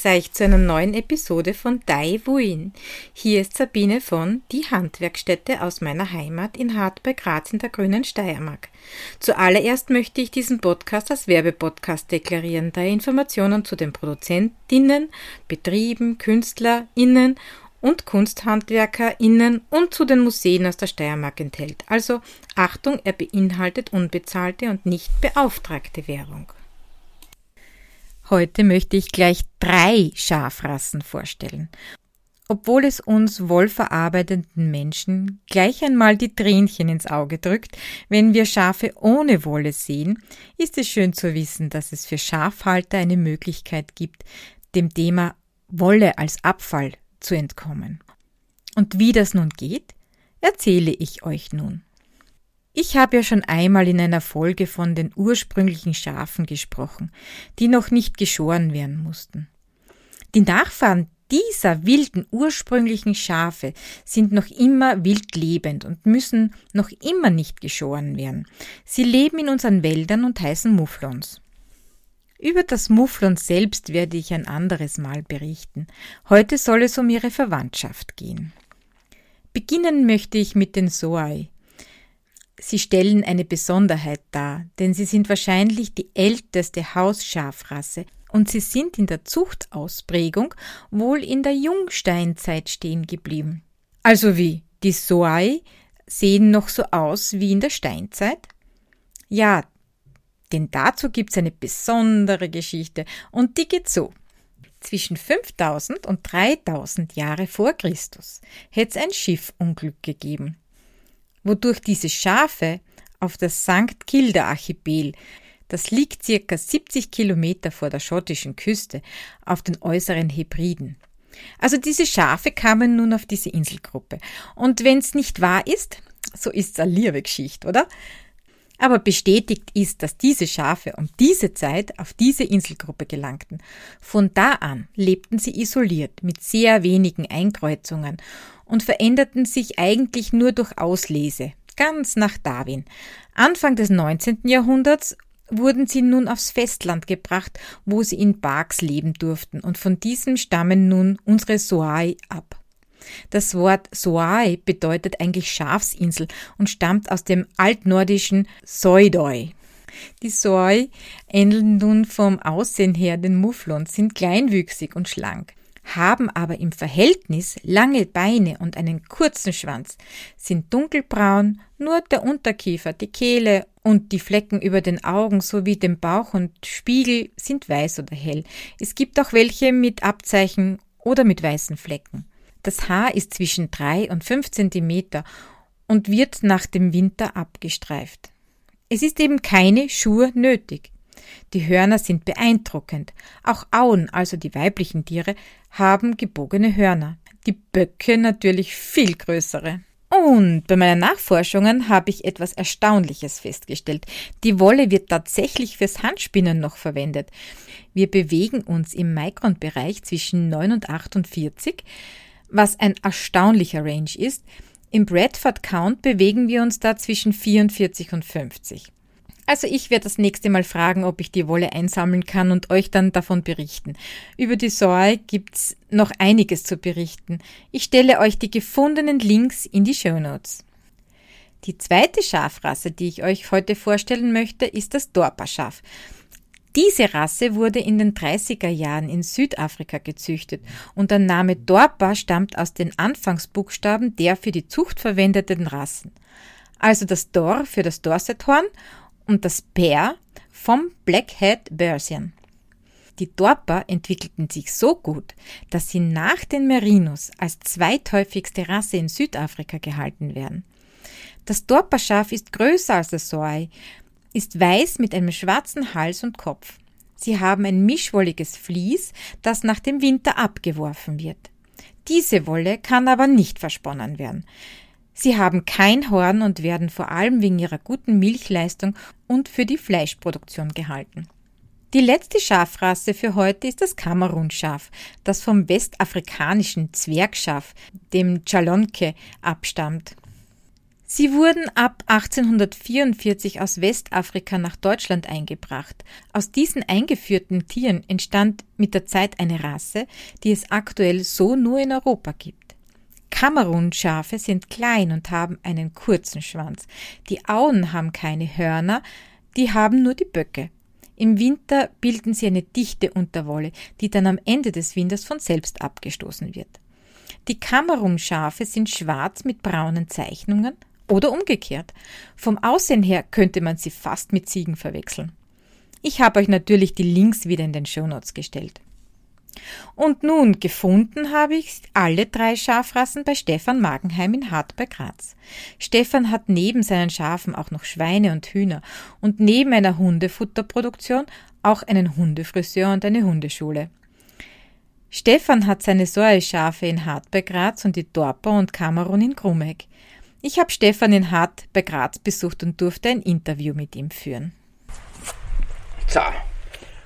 Grüß euch zu einer neuen Episode von Dai Wuin. Hier ist Sabine von Die Handwerkstätte aus meiner Heimat in Hart bei Graz in der grünen Steiermark. Zuallererst möchte ich diesen Podcast als Werbepodcast deklarieren, da er Informationen zu den Produzentinnen, Betrieben, KünstlerInnen und KunsthandwerkerInnen und zu den Museen aus der Steiermark enthält. Also Achtung, er beinhaltet unbezahlte und nicht beauftragte Währung. Heute möchte ich gleich drei Schafrassen vorstellen. Obwohl es uns wollverarbeitenden Menschen gleich einmal die Tränchen ins Auge drückt, wenn wir Schafe ohne Wolle sehen, ist es schön zu wissen, dass es für Schafhalter eine Möglichkeit gibt, dem Thema Wolle als Abfall zu entkommen. Und wie das nun geht, erzähle ich euch nun. Ich habe ja schon einmal in einer Folge von den ursprünglichen Schafen gesprochen, die noch nicht geschoren werden mussten. Die Nachfahren dieser wilden ursprünglichen Schafe sind noch immer wild lebend und müssen noch immer nicht geschoren werden. Sie leben in unseren Wäldern und heißen Mufflons. Über das Mufflon selbst werde ich ein anderes Mal berichten. Heute soll es um ihre Verwandtschaft gehen. Beginnen möchte ich mit den Soai. Sie stellen eine Besonderheit dar, denn sie sind wahrscheinlich die älteste Hausschafrasse und sie sind in der Zuchtausprägung wohl in der Jungsteinzeit stehen geblieben. Also wie? Die Soai sehen noch so aus wie in der Steinzeit? Ja, denn dazu gibt's eine besondere Geschichte und die geht so. Zwischen 5000 und 3000 Jahre vor Christus hätte es ein Schiffunglück gegeben wodurch diese Schafe auf das St. Kilda Archipel, das liegt circa 70 Kilometer vor der schottischen Küste, auf den äußeren Hebriden. Also diese Schafe kamen nun auf diese Inselgruppe. Und wenn's nicht wahr ist, so ist's eine liebe Geschichte, oder? Aber bestätigt ist, dass diese Schafe um diese Zeit auf diese Inselgruppe gelangten. Von da an lebten sie isoliert mit sehr wenigen Einkreuzungen und veränderten sich eigentlich nur durch Auslese, ganz nach Darwin. Anfang des 19. Jahrhunderts wurden sie nun aufs Festland gebracht, wo sie in Parks leben durften, und von diesem stammen nun unsere Soai ab. Das Wort Soai bedeutet eigentlich Schafsinsel und stammt aus dem altnordischen Soidoi. Die Soai ähneln nun vom Aussehen her den Mufflons, sind kleinwüchsig und schlank, haben aber im Verhältnis lange Beine und einen kurzen Schwanz, sind dunkelbraun, nur der Unterkiefer, die Kehle und die Flecken über den Augen sowie dem Bauch und Spiegel sind weiß oder hell. Es gibt auch welche mit Abzeichen oder mit weißen Flecken. Das Haar ist zwischen drei und fünf Zentimeter und wird nach dem Winter abgestreift. Es ist eben keine Schuhe nötig. Die Hörner sind beeindruckend. Auch Auen, also die weiblichen Tiere, haben gebogene Hörner. Die Böcke natürlich viel größere. Und bei meinen Nachforschungen habe ich etwas Erstaunliches festgestellt. Die Wolle wird tatsächlich fürs Handspinnen noch verwendet. Wir bewegen uns im Mikronbereich zwischen 9 und 48 was ein erstaunlicher Range ist. Im Bradford Count bewegen wir uns da zwischen 44 und 50. Also ich werde das nächste Mal fragen, ob ich die Wolle einsammeln kann und euch dann davon berichten. Über die Soy gibt's noch einiges zu berichten. Ich stelle euch die gefundenen Links in die Show Notes. Die zweite Schafrasse, die ich euch heute vorstellen möchte, ist das Dorpa-Schaf. Diese Rasse wurde in den 30er Jahren in Südafrika gezüchtet und der Name Dorpa stammt aus den Anfangsbuchstaben der für die Zucht verwendeten Rassen. Also das Dor für das Dorsethorn und das Per vom Blackhead Bersian. Die Dorpa entwickelten sich so gut, dass sie nach den Merinos als zweithäufigste Rasse in Südafrika gehalten werden. Das Dorpa-Schaf ist größer als das Soai ist weiß mit einem schwarzen Hals und Kopf. Sie haben ein mischwolliges Vlies, das nach dem Winter abgeworfen wird. Diese Wolle kann aber nicht versponnen werden. Sie haben kein Horn und werden vor allem wegen ihrer guten Milchleistung und für die Fleischproduktion gehalten. Die letzte Schafrasse für heute ist das Kamerunschaf, das vom westafrikanischen Zwergschaf, dem Chalonke, abstammt. Sie wurden ab 1844 aus Westafrika nach Deutschland eingebracht. Aus diesen eingeführten Tieren entstand mit der Zeit eine Rasse, die es aktuell so nur in Europa gibt. Kamerunschafe sind klein und haben einen kurzen Schwanz. Die Auen haben keine Hörner, die haben nur die Böcke. Im Winter bilden sie eine dichte Unterwolle, die dann am Ende des Winters von selbst abgestoßen wird. Die Kamerunschafe sind schwarz mit braunen Zeichnungen, oder umgekehrt. Vom Aussehen her könnte man sie fast mit Ziegen verwechseln. Ich habe euch natürlich die Links wieder in den Shownotes gestellt. Und nun gefunden habe ich alle drei Schafrassen bei Stefan Magenheim in Hart bei Graz. Stefan hat neben seinen Schafen auch noch Schweine und Hühner und neben einer Hundefutterproduktion auch einen Hundefriseur und eine Hundeschule. Stefan hat seine Säueschafe in Hart bei Graz und die Dorper und Kamerun in Grumeck. Ich habe Stefan in Hart bei Graz besucht und durfte ein Interview mit ihm führen. So,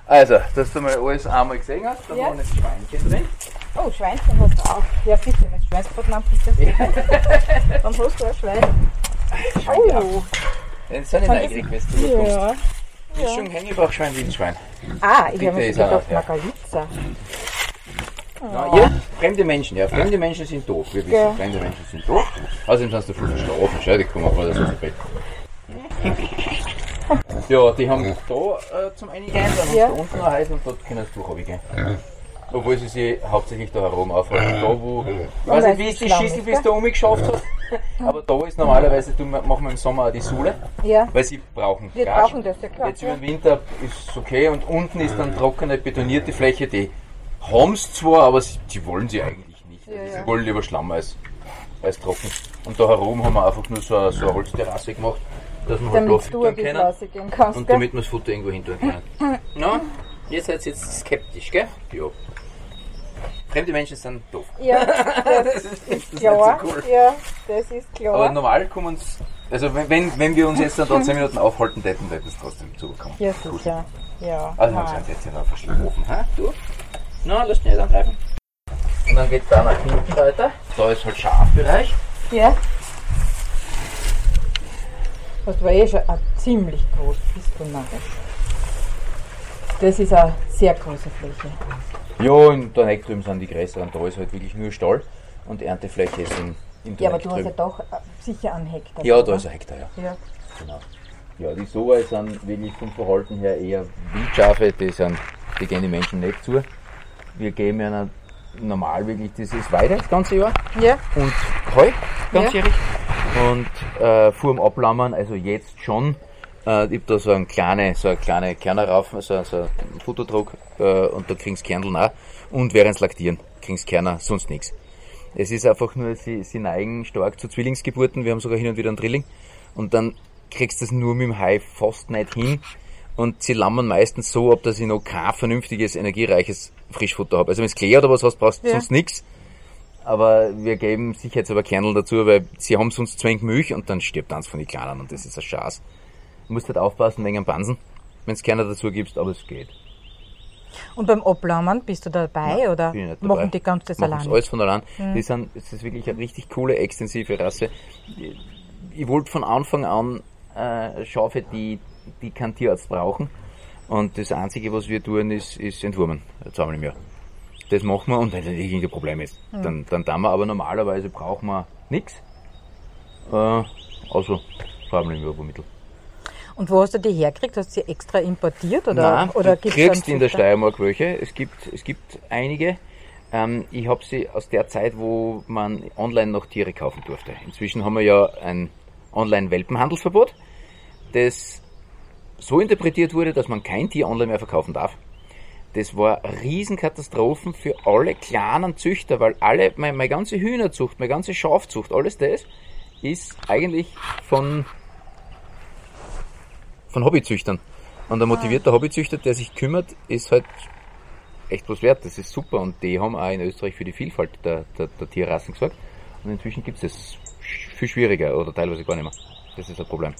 also, dass du mal alles einmal gesehen hast, da ja. waren jetzt Schweinchen drin. Oh, Schweinchen hast du auch. Ja, bitte, wenn du Schweinsbraten anbietest. Dann hast du ein Schwein. Oh. Jetzt sind ich neugierig, wenn du ja. kommst. Ja. Mischung Hängebauchschwein, Wildschwein. Ah, ich habe mir gedacht, Margalitza. Ja, ja, fremde Menschen, ja. Fremde Menschen sind doof. Wir wissen, ja. fremde Menschen sind doof. Außerdem sind sie dafür verschlafen. Schau, die kommen auch mal so viel Bett. Ja, die haben da äh, zum Einigen, dann ja. haben sie da unten ein Haus und dort können sie durchgehen. Obwohl sie sich hauptsächlich da herum aufhalten. Da wo, ich weiß nicht, wie es die Schüssel bis da umgeschafft hat. Aber da ist normalerweise, du, machen wir im Sommer auch die Sohle, ja. weil sie brauchen Wir Gatsch. brauchen das, ja klar. Jetzt über den Winter ist es okay und unten ist dann trockene, betonierte Fläche, die haben es zwar, aber sie, sie, wollen sie eigentlich nicht. Ja, sie ja. wollen lieber Schlamm als, als trocken. Und da herum haben wir einfach nur so eine, so eine Holzterrasse gemacht, dass man halt da füttern können. Kannst, und damit man das Futter irgendwo hin tun kann. Na, ihr seid jetzt skeptisch, gell? Ja. Fremde Menschen sind doof. Ja, das, das ist klar. So cool. Ja, das ist klar. Aber normal kommen uns, also wenn, wenn wir uns jetzt dann da 10 Minuten aufhalten hätten, hätten es trotzdem zubekommen. Ja, sicher. Ja. Also haben sie jetzt ja noch verschlafen, ha? Du? Na, lass nicht angreifen. Und dann geht es da nach hinten weiter. Da ist halt Schafbereich. Ja. Das war eh schon ein ziemlich groß, bist du narrisch. Das ist eine sehr große Fläche. Ja, und da drüben sind die größeren. Da ist halt wirklich nur Stall und Erntefläche ist in, in Ja, aber du drüben. hast ja doch äh, sicher einen Hektar. Ja, da ist ein Hektar, ja. ja. Genau. Ja, die Soa sind wirklich vom Verhalten her eher Wildschafe, die, sind, die gehen die Menschen nicht zu wir geben ja normal wirklich dieses Weide das ganze Jahr ja. und Heu ganzjährig ja. Und äh, vor dem Ablammern, also jetzt schon, äh, ich habe da so eine kleine, so eine kleine Kerner rauf, so, so einen Futterdruck äh, und da kriegst Kerneln auch und während Laktieren kriegst Kerner, sonst nichts. Es ist einfach nur, sie, sie neigen stark zu Zwillingsgeburten, wir haben sogar hin und wieder einen Drilling und dann kriegst du das nur mit dem Hai fast nicht hin und sie lammern meistens so ab, dass ich noch kein vernünftiges, energiereiches Frischfutter habe. Also wenn es Klee oder was hast, brauchst du ja. sonst nichts. Aber wir geben sicherheitshalber Kernel dazu, weil sie haben sonst wenig Milch und dann stirbt eins von den Kleinen und das ist ein Schatz. Du musst halt aufpassen wegen dem Bansen, wenn es Kerner dazu gibst, aber es geht. Und beim Ablammern bist du dabei Nein, oder machen die ganz das allein? alles von allein. Mhm. Die sind, es ist wirklich eine richtig coole, extensive Rasse. Ich, ich wollte von Anfang an äh, Schafe, die, die keinen Tierarzt brauchen. Und das Einzige, was wir tun, ist, ist entwurmen, zweimal im Jahr. Das machen wir und wenn es irgendein Problem ist, mhm. dann, dann tun wir, aber normalerweise brauchen wir nichts, äh, außer zweimal im Jahr Mittel. Und wo hast du die hergekriegt? Hast du sie extra importiert? Oder, Nein, oder du kriegst in der Steiermark welche. Es gibt, es gibt einige. Ähm, ich habe sie aus der Zeit, wo man online noch Tiere kaufen durfte. Inzwischen haben wir ja ein Online-Welpenhandelsverbot, das so interpretiert wurde, dass man kein Tier online mehr verkaufen darf. Das war Riesenkatastrophen für alle kleinen Züchter, weil alle, meine, meine ganze Hühnerzucht, meine ganze Schafzucht, alles das ist eigentlich von, von Hobbyzüchtern. Und ein motivierter Hobbyzüchter, der sich kümmert, ist halt echt was wert. Das ist super. Und die haben auch in Österreich für die Vielfalt der, der, der Tierrassen gesorgt. Und inzwischen gibt es es viel schwieriger oder teilweise gar nicht mehr. Das ist ein Problem.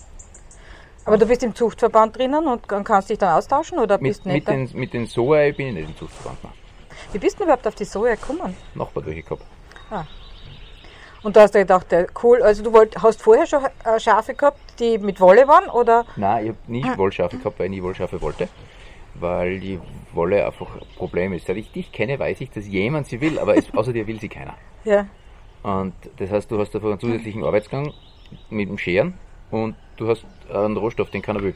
Aber du bist im Zuchtverband drinnen und kannst dich dann austauschen oder bist mit, nicht? Mit den, mit den Soja bin ich nicht im Zuchtverband. Nein. Wie bist du überhaupt auf die Soja gekommen? Nachbar durchgehabt. Ah. Und da hast du gedacht, cool, also du wollt, hast vorher schon äh, Schafe gehabt, die mit Wolle waren, oder? Nein, ich habe nie Wollschafe gehabt, weil ich nie Wollschafe wollte. Weil die Wolle einfach ein Problem ist. Seit ich dich kenne, weiß ich, dass jemand sie will, aber es, außer dir will sie keiner. Ja. Und das heißt, du hast einfach einen zusätzlichen Arbeitsgang mit dem Scheren und du hast einen Rohstoff, den keiner will.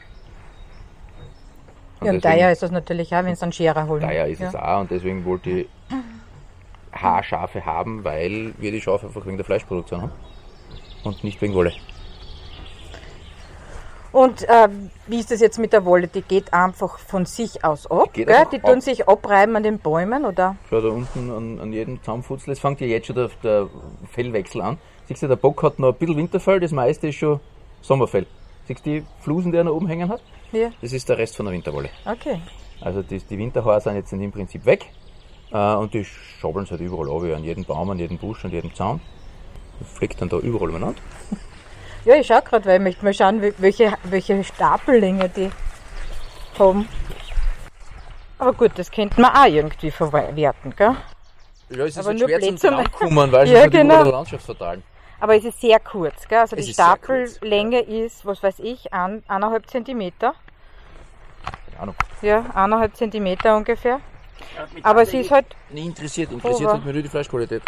Ja, und daher ist das natürlich auch, wenn es einen Scherer holen. Daher ist ja. es auch und deswegen wollte ich Haarschafe haben, weil wir die Schafe einfach wegen der Fleischproduktion haben und nicht wegen Wolle. Und äh, wie ist das jetzt mit der Wolle? Die geht einfach von sich aus ab, Die Die tun ab. sich abreiben an den Bäumen, oder? Schau da unten an, an jedem Zaunfutzel, es fängt ja jetzt schon der, der Fellwechsel an. Siehst du, der Bock hat noch ein bisschen Winterfell, das meiste ist schon Sommerfell. Siehst du die Flusen, die er noch oben hängen hat? Ja. Das ist der Rest von der Winterwolle. Okay. Also die, die Winterhaare sind jetzt im Prinzip weg äh, und die schabbeln halt überall ab, an jedem Baum, an jedem Busch, an jedem Zaun. Fliegt dann da überall umeinander. Ja, ich schau gerade, weil ich möchte mal schauen, wel- welche, welche Stapellänge die haben. Aber gut, das könnte man auch irgendwie verwerten, gell? Ja, es ist Aber halt nur schwer blöd zum Drankommen, weil Ja, sie halt genau. der Landschaft verteilen. Aber es ist sehr kurz, gell? Also Es die ist sehr kurz, Stapellänge ist, was weiß ich, ein, eineinhalb Zentimeter. Keine Ahnung. Ja, eineinhalb Zentimeter ungefähr. Aber sie ist halt, Nie interessiert, interessiert hat mich nur die Fleischqualität.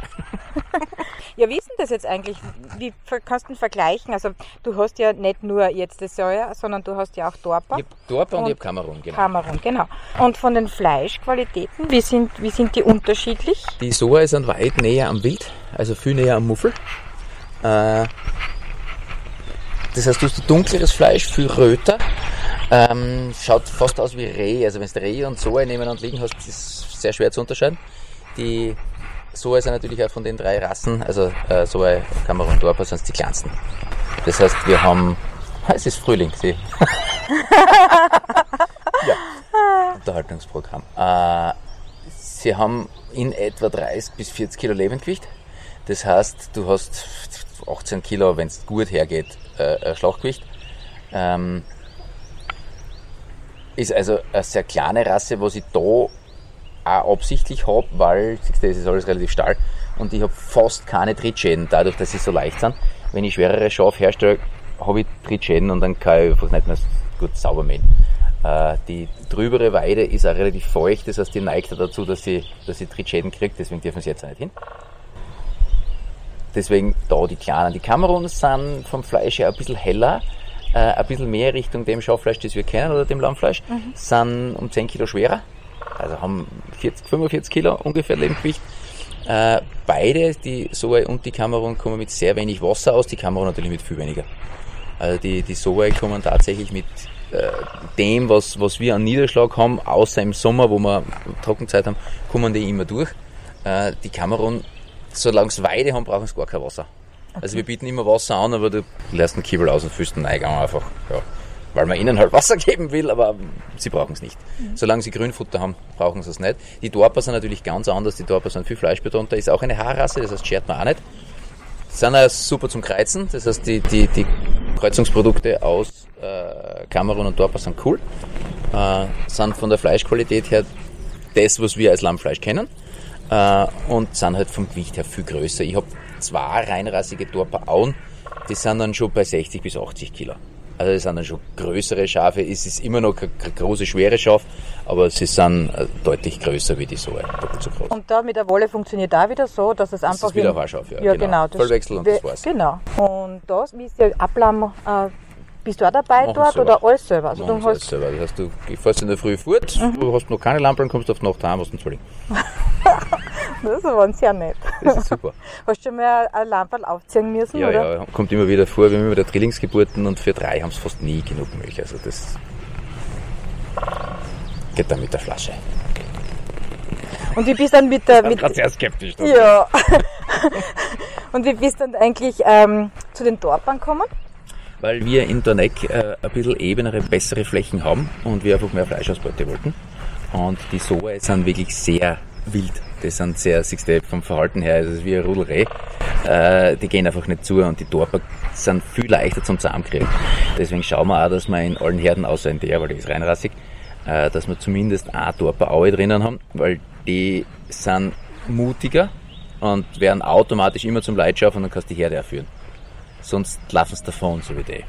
ja, wie ist denn das jetzt eigentlich? Wie kannst du denn vergleichen? Also du hast ja nicht nur jetzt das Soja, sondern du hast ja auch Dorpa. Ich hab Dorpa und, Und ich hab Kamerun, genau. Kamerun, genau. Und von den Fleischqualitäten, wie sind, wie sind die unterschiedlich? Die Soa sind weit näher am Wild, also viel näher am Muffel. Äh, das heißt, du hast dunkleres Fleisch, viel röter. Ähm, schaut fast aus wie Reh. Also wenn du Reh und Soa nebeneinander liegen hast, ist es sehr schwer zu unterscheiden. Die Soa sind natürlich auch von den drei Rassen, also äh, Soa, Kamerun, Dorpa, sind die kleinsten. Das heißt, wir haben, Ah, es ist Frühling, sie. ja, Unterhaltungsprogramm. Äh, Sie haben in etwa 30 bis 40 Kilo Lebendgewicht. Das heißt, du hast 18 Kilo, wenn es gut hergeht, äh, ein Schlachtgewicht. Ähm, ist also eine sehr kleine Rasse, was ich da auch absichtlich habe, weil, das ist alles relativ stark und ich habe fast keine Trittschäden, dadurch, dass sie so leicht sind. Wenn ich schwerere Schafe herstelle, habe ich Trittschäden und dann kann ich einfach nicht mehr gut sauber mähen. Äh, die drübere Weide ist auch relativ feucht, das heißt, die neigt dazu, dass sie, dass sie Trittschäden kriegt, deswegen dürfen sie jetzt auch nicht hin. Deswegen da die kleinen. Die Kameruns sind vom Fleisch her ein bisschen heller, äh, ein bisschen mehr Richtung dem Schaffleisch, das wir kennen, oder dem Lammfleisch, sind um 10 Kilo schwerer, also haben 40, 45 Kilo ungefähr Lebendgewicht. Äh, beide, die Soe und die Kamerun, kommen mit sehr wenig Wasser aus, die Kamerun natürlich mit viel weniger. Also die, die Soe kommen tatsächlich mit äh, dem, was, was wir an Niederschlag haben, außer im Sommer, wo wir Trockenzeit haben, kommen die immer durch. Äh, die Kamerun, solange sie Weide haben, brauchen sie gar kein Wasser. Also wir bieten immer Wasser an, aber du lässt einen Kiebel aus und füllst den Eingang einfach. Ja. Weil man ihnen halt Wasser geben will, aber sie brauchen es nicht. Solange sie Grünfutter haben, brauchen sie es nicht. Die Dorper sind natürlich ganz anders. Die Dorper sind viel fleischbetonter. Ist auch eine Haarrasse, das heißt, schert man auch nicht. Sind auch super zum Kreuzen. Das heißt, die, die, die Kreuzungsprodukte aus äh, Kamerun und Dorper sind cool. Äh, sind von der Fleischqualität her das, was wir als Lammfleisch kennen. Äh, und sind halt vom Gewicht her viel größer. Ich habe zwei reinrassige Dorper Auen, die sind dann schon bei 60 bis 80 Kilo. Also das sind dann schon größere Schafe. Es ist immer noch kein kein große, schwere Schaf, aber sie sind äh, deutlich größer wie die Soe, doppelt so groß. Und da mit der Wolle funktioniert da wieder so, dass es einfach. ist wieder in- ein Haarschaf, ja, ja genau. genau. das- Vollwechsel und das war's. Genau. Und das, wie ist der Ablamm, äh, bist du auch dabei Machen dort selber. oder alles selber? Also Machen du hast, selber. Das heißt, du fährst in der Früh fort, du hast noch keine Lampen, kommst auf die Nacht heim, hast einen Zwilling. das war sehr nett. Das ist super. Hast du schon mal ein Lamperl aufziehen müssen, Ja, oder? ja, kommt immer wieder vor, wir haben immer wieder Drillingsgeburten und für drei haben sie fast nie genug Milch. Also das geht dann mit der Flasche. Und wie bist dann mit der, mit, sehr skeptisch. ja. Und wie bist dann eigentlich ähm, zu den Dorpern gekommen? Weil wir in Dorneck äh, ein bisschen ebenere, bessere Flächen haben und wir einfach mehr Fleischausbeute wollten. Und die Soe sind wirklich sehr wild. Die sind sehr, siehst du, vom Verhalten her, das ist wie ein Rudelreh. Äh, die gehen einfach nicht zu und die Dorper sind viel leichter zum Zusammenkriegen. Deswegen schauen wir auch, dass wir in allen Herden, außer in der, weil die ist reinrassig, äh, dass wir zumindest eine Dorper Aue drinnen haben, weil die sind mutiger und werden automatisch immer zum Leitschaf und dann kannst du die Herde erführen. Sonst laufen sie davon, so wie die.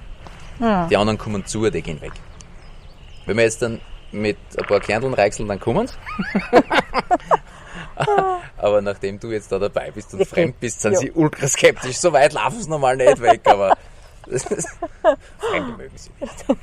Ja. Die anderen kommen zu, die gehen weg. Wenn wir jetzt dann mit ein paar Kerneln reichseln, dann kommen sie. aber nachdem du jetzt da dabei bist und fremd bist, sind ja. sie ultra skeptisch. So weit laufen sie normal nicht weg, aber Fremde mögen sie nicht.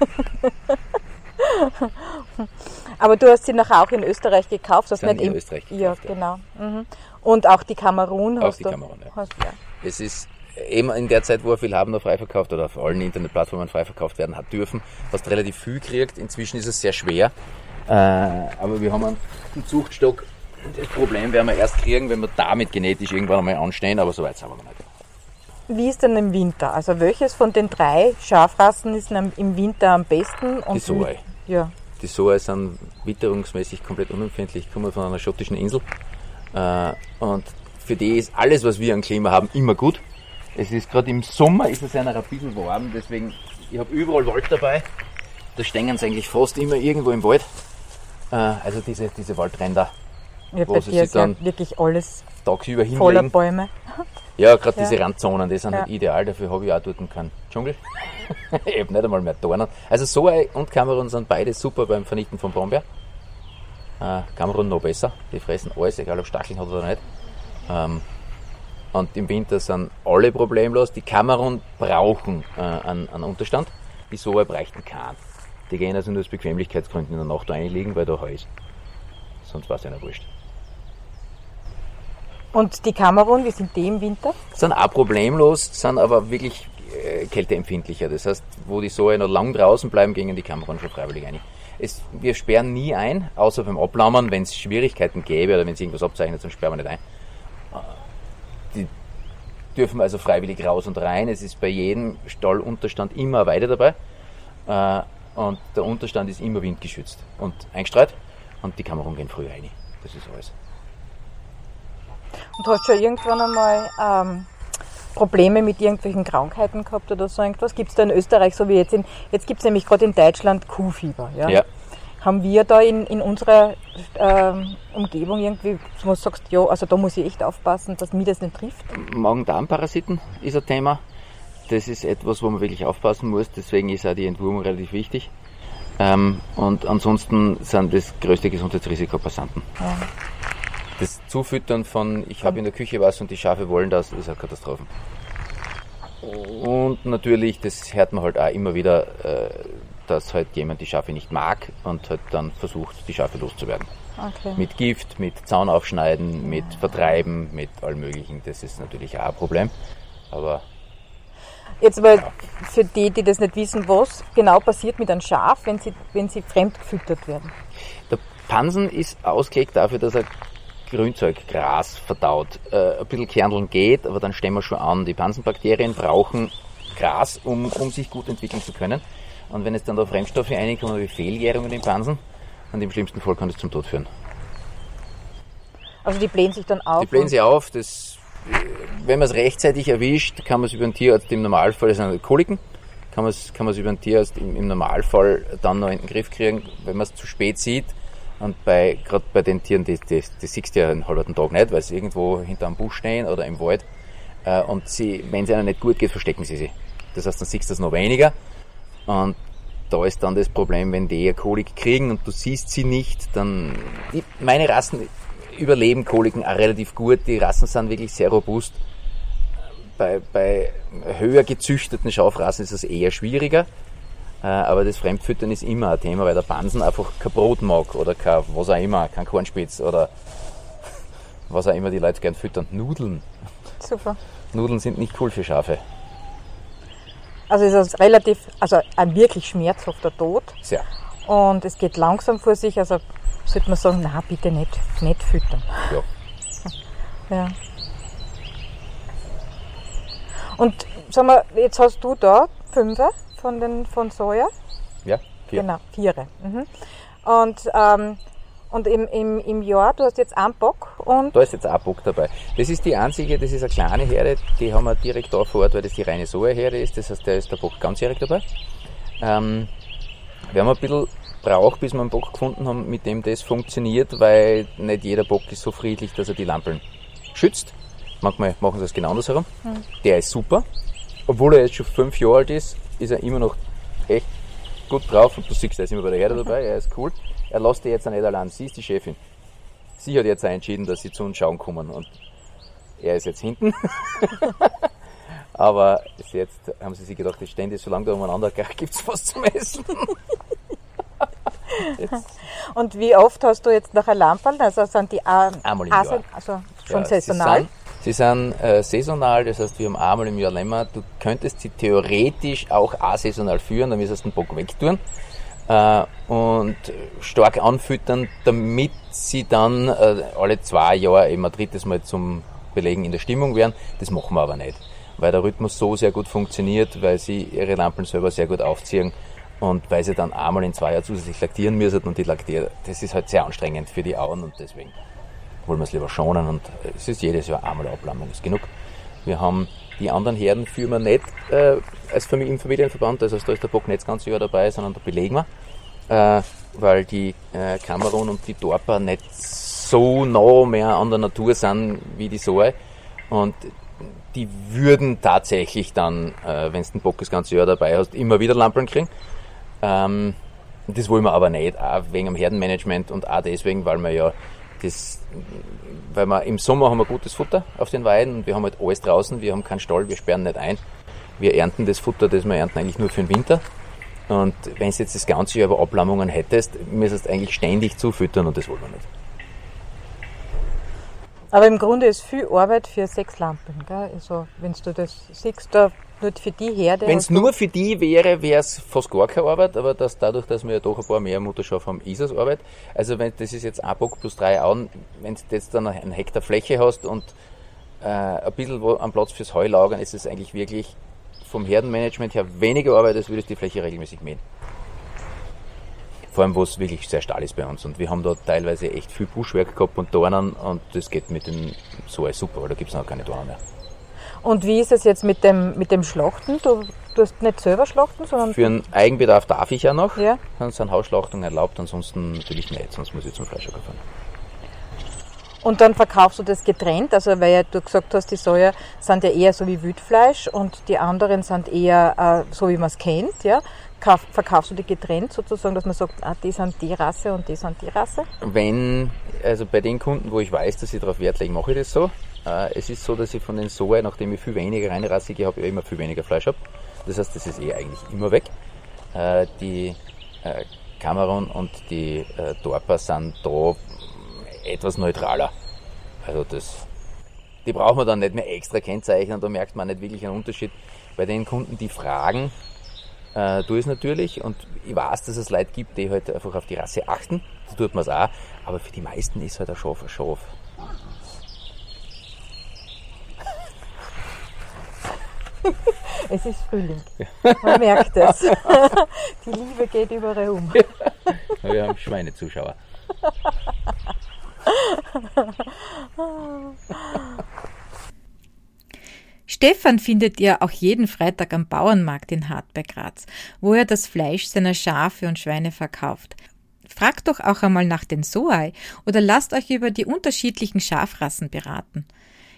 Aber du hast sie nachher auch in Österreich gekauft. Hast nicht in Österreich gekauft. Ja, genau. Mhm. Und auch die Kamerun auch hast die du. Kamerun, ja. Hast, ja. Es ist eben in der Zeit, wo viel haben noch frei verkauft oder auf allen Internetplattformen frei verkauft werden hat dürfen, hast relativ viel gekriegt. Inzwischen ist es sehr schwer. Äh, aber wir haben einen Zuchtstock. Das Problem werden wir erst kriegen, wenn wir damit genetisch irgendwann einmal anstehen, aber so weit sind wir noch nicht. Wie ist denn im Winter? Also welches von den drei Schafrassen ist im Winter am besten? Und die Soe. Ja. Die Soe sind witterungsmäßig komplett unempfindlich, kommen von einer schottischen Insel. Äh, und für die ist alles, was wir an Klima haben, immer gut. Es ist gerade im Sommer ist es einer ein bisschen warm, deswegen, ich habe überall Wald dabei. Da stehen sie eigentlich fast immer irgendwo im Wald. Äh, also diese, diese Waldränder. Ja, wo bei sie dir ist ja wirklich alles tagsüber hinlegen. voller Bäume. Ja, gerade ja. diese Randzonen, die sind ja. halt ideal, dafür habe ich auch dort keinen Dschungel. ich habe nicht einmal mehr Dornen. Also Soe und Kamerun sind beide super beim Vernichten von Brombeer. Äh, Kamerun noch besser, die fressen alles, egal ob Stacheln hat oder nicht. Ähm, und im Winter sind alle problemlos. Die Kamerun brauchen äh, einen, einen Unterstand, die Soe bräuchten keinen. Die gehen also nur aus Bequemlichkeitsgründen in der Nacht einlegen, weil da Heu ist. Sonst war es ja nicht wurscht. Und die Kamerun, wie sind die im Winter? Sind auch problemlos, sind aber wirklich äh, kälteempfindlicher. Das heißt, wo die Soja noch lang draußen bleiben, gingen die Kamerun schon freiwillig ein. Es, wir sperren nie ein, außer beim Ablammern, wenn es Schwierigkeiten gäbe oder wenn es irgendwas abzeichnet, dann sperren wir nicht ein. Dürfen also freiwillig raus und rein. Es ist bei jedem Stallunterstand immer Weide dabei. Äh, und der Unterstand ist immer windgeschützt und eingestreut. Und die Kamerun gehen früher rein. Das ist alles. Und hast du schon irgendwann einmal ähm, Probleme mit irgendwelchen Krankheiten gehabt oder so irgendwas? Gibt es da in Österreich, so wie jetzt in, jetzt gibt es nämlich gerade in Deutschland Kuhfieber, ja? ja. Haben wir da in, in unserer ähm, Umgebung irgendwie, wo du sagst, ja, also da muss ich echt aufpassen, dass mir das nicht trifft? Magen-Darm-Parasiten ist ein Thema. Das ist etwas, wo man wirklich aufpassen muss, deswegen ist auch die Entwurmung relativ wichtig. Ähm, und ansonsten sind das größte Gesundheitsrisiko Passanten. Ja. Das Zufüttern von, ich habe in der Küche was und die Schafe wollen das, ist eine Katastrophe. Und natürlich, das hört man halt auch immer wieder, äh, dass halt jemand die Schafe nicht mag und halt dann versucht, die Schafe loszuwerden. Okay. Mit Gift, mit Zaun aufschneiden, mit Vertreiben, mit allem Möglichen. Das ist natürlich auch ein Problem. Aber Jetzt aber ja. für die, die das nicht wissen, was genau passiert mit einem Schaf, wenn sie, wenn sie fremd gefüttert werden? Der Pansen ist ausgelegt dafür, dass er Grünzeug, Gras verdaut. Äh, ein bisschen Kerneln geht, aber dann stehen wir schon an. Die Pansenbakterien brauchen Gras, um, um sich gut entwickeln zu können. Und wenn es dann da Fremdstoffe reinkommen wie Fehlgärungen im Pansen, und im schlimmsten Fall kann das zum Tod führen. Also die blähen sich dann auf? Die blähen sich auf. Das, wenn man es rechtzeitig erwischt, kann man es über den Tierarzt im Normalfall, das sind Koliken, kann man es kann über den Tierarzt im, im Normalfall dann noch in den Griff kriegen. Wenn man es zu spät sieht, und bei, gerade bei den Tieren, die, die, die siehst du ja einen halben Tag nicht, weil sie irgendwo hinter einem Busch stehen oder im Wald. Äh, und sie, wenn es ihnen nicht gut geht, verstecken sie sich. Das heißt, dann siehst du das noch weniger. Und da ist dann das Problem, wenn die Kolik kriegen und du siehst sie nicht, dann, die, meine Rassen überleben Koliken auch relativ gut. Die Rassen sind wirklich sehr robust. Bei, bei höher gezüchteten Schafrassen ist es eher schwieriger. Äh, aber das Fremdfüttern ist immer ein Thema, weil der Bansen einfach kein Brot mag oder kein, was auch immer, kein Kornspitz oder was auch immer die Leute gern füttern. Nudeln. Super. Nudeln sind nicht cool für Schafe. Also ist es relativ, also ein wirklich schmerzhafter Tod. Sehr. Und es geht langsam vor sich, also sollte man sagen, na bitte nicht, nicht füttern. Ja. Ja. Und sag mal, jetzt hast du da Fünfer von, den, von Soja? Ja, vier. Genau, vier. Mhm. Und, ähm, und im, im, im Jahr, du hast jetzt einen Bock und. Da ist jetzt ein Bock dabei. Das ist die einzige, das ist eine kleine Herde, die haben wir direkt da vor Ort, weil das die reine Soja-Herde ist. Das heißt, da ist der Bock ganzjährig dabei. Ähm, wir haben ein bisschen braucht, bis wir einen Bock gefunden haben, mit dem das funktioniert, weil nicht jeder Bock ist so friedlich, dass er die Lampeln schützt. Manchmal machen sie es genau andersherum. Mhm. Der ist super. Obwohl er jetzt schon fünf Jahre alt ist, ist er immer noch echt gut drauf. Und du siehst, er ist immer bei der Herde dabei, er ist cool. Er lässt die jetzt auch nicht allein. Sie ist die Chefin. Sie hat jetzt auch entschieden, dass sie zu uns schauen kommen. Und er ist jetzt hinten. Aber jetzt haben sie sich gedacht, stehen die so lange da umeinander, gibt es was zum Essen. Und wie oft hast du jetzt noch Lamperl? Also sind die auch, einmal im. Also schon ja, saisonal? Sie sind, äh, saisonal, das heißt, wir haben einmal im Jahr lämmer. Du könntest sie theoretisch auch asaisonal führen, dann müsstest du den Bock wegtun äh, und stark anfüttern, damit sie dann äh, alle zwei Jahre eben ein drittes Mal zum Belegen in der Stimmung wären. Das machen wir aber nicht, weil der Rhythmus so sehr gut funktioniert, weil sie ihre Lampen selber sehr gut aufziehen und weil sie dann einmal in zwei Jahren zusätzlich laktieren müssen und die Laktier, das ist halt sehr anstrengend für die Auen und deswegen wollen wir es lieber schonen und es ist jedes Jahr einmal Ablammung, ist genug. Wir haben die anderen Herden führen wir nicht äh, als Familie, im Familienverband, also da ist der Bock nicht das ganze Jahr dabei, sondern da belegen wir, äh, weil die äh, Kamerun und die Dorper nicht so nah mehr an der Natur sind wie die Soe und die würden tatsächlich dann, äh, wenn du den Bock das ganze Jahr dabei hast, immer wieder Lampen kriegen. Ähm, das wollen wir aber nicht, auch wegen dem Herdenmanagement und auch deswegen, weil wir ja das, weil wir im Sommer haben wir gutes Futter auf den Weiden und wir haben halt alles draußen, wir haben keinen Stall, wir sperren nicht ein. Wir ernten das Futter, das wir ernten, eigentlich nur für den Winter. Und wenn du jetzt das ganze Jahr über Ablammungen hättest, müsstest du eigentlich ständig zufüttern und das wollen wir nicht. Aber im Grunde ist viel Arbeit für sechs Lampen. Gell? Also, wenn du das siehst, da nur für die Herde. Wenn es nur für die wäre, wäre es fast gar keine Arbeit, aber das, dadurch, dass wir ja doch ein paar mehr Mutterschaft haben, ist es Arbeit. Also wenn das ist jetzt ein Bock plus drei Auen, wenn du jetzt dann einen Hektar Fläche hast und äh, ein bisschen am Platz fürs Heu lagern, ist es eigentlich wirklich vom Herdenmanagement her weniger Arbeit, als würdest du die Fläche regelmäßig mähen. Vor allem, wo es wirklich sehr stahl ist bei uns. Und wir haben da teilweise echt viel Buschwerk gehabt und Dornen und das geht mit dem so super, weil da gibt es noch keine Dornen mehr. Und wie ist es jetzt mit dem, mit dem Schlachten? Du tust nicht selber schlachten, sondern. Für einen Eigenbedarf darf ich ja noch. Ja. Dann sind Hausschlachtungen erlaubt, ansonsten natürlich nicht, sonst muss ich zum Fleischer fahren. Und dann verkaufst du das getrennt, also weil ja du gesagt hast, die Soja sind ja eher so wie Wildfleisch und die anderen sind eher äh, so wie man es kennt, ja. Kauf, verkaufst du die getrennt sozusagen, dass man sagt, ah, die sind die Rasse und die sind die Rasse? Wenn, also bei den Kunden, wo ich weiß, dass sie darauf Wert legen, mache ich das so. Äh, es ist so, dass ich von den Soja, nachdem ich viel weniger reinrassige habe, immer viel weniger Fleisch habe. Das heißt, das ist eh eigentlich immer weg. Äh, die äh, Kamerun und die Dorper sind da etwas neutraler. Also das, die braucht man dann nicht mehr extra kennzeichnen, da merkt man nicht wirklich einen Unterschied. Bei den Kunden, die fragen, äh, tue ich es natürlich und ich weiß, dass es Leute gibt, die halt einfach auf die Rasse achten, so tut man es auch, aber für die meisten ist halt ein Schaf ein Schaf. Es ist Frühling. Man merkt es. Die Liebe geht überall um. Ja, wir haben Schweinezuschauer. Stefan findet ihr auch jeden Freitag am Bauernmarkt in Hart bei Graz, wo er das Fleisch seiner Schafe und Schweine verkauft. Fragt doch auch einmal nach den Soai oder lasst euch über die unterschiedlichen Schafrassen beraten.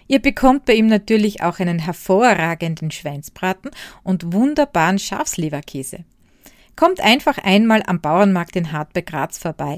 Ihr bekommt bei ihm natürlich auch einen hervorragenden Schweinsbraten und wunderbaren Schafsleberkäse. Kommt einfach einmal am Bauernmarkt in Hart bei Graz vorbei.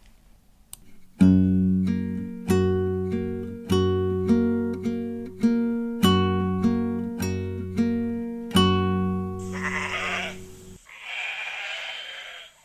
うん。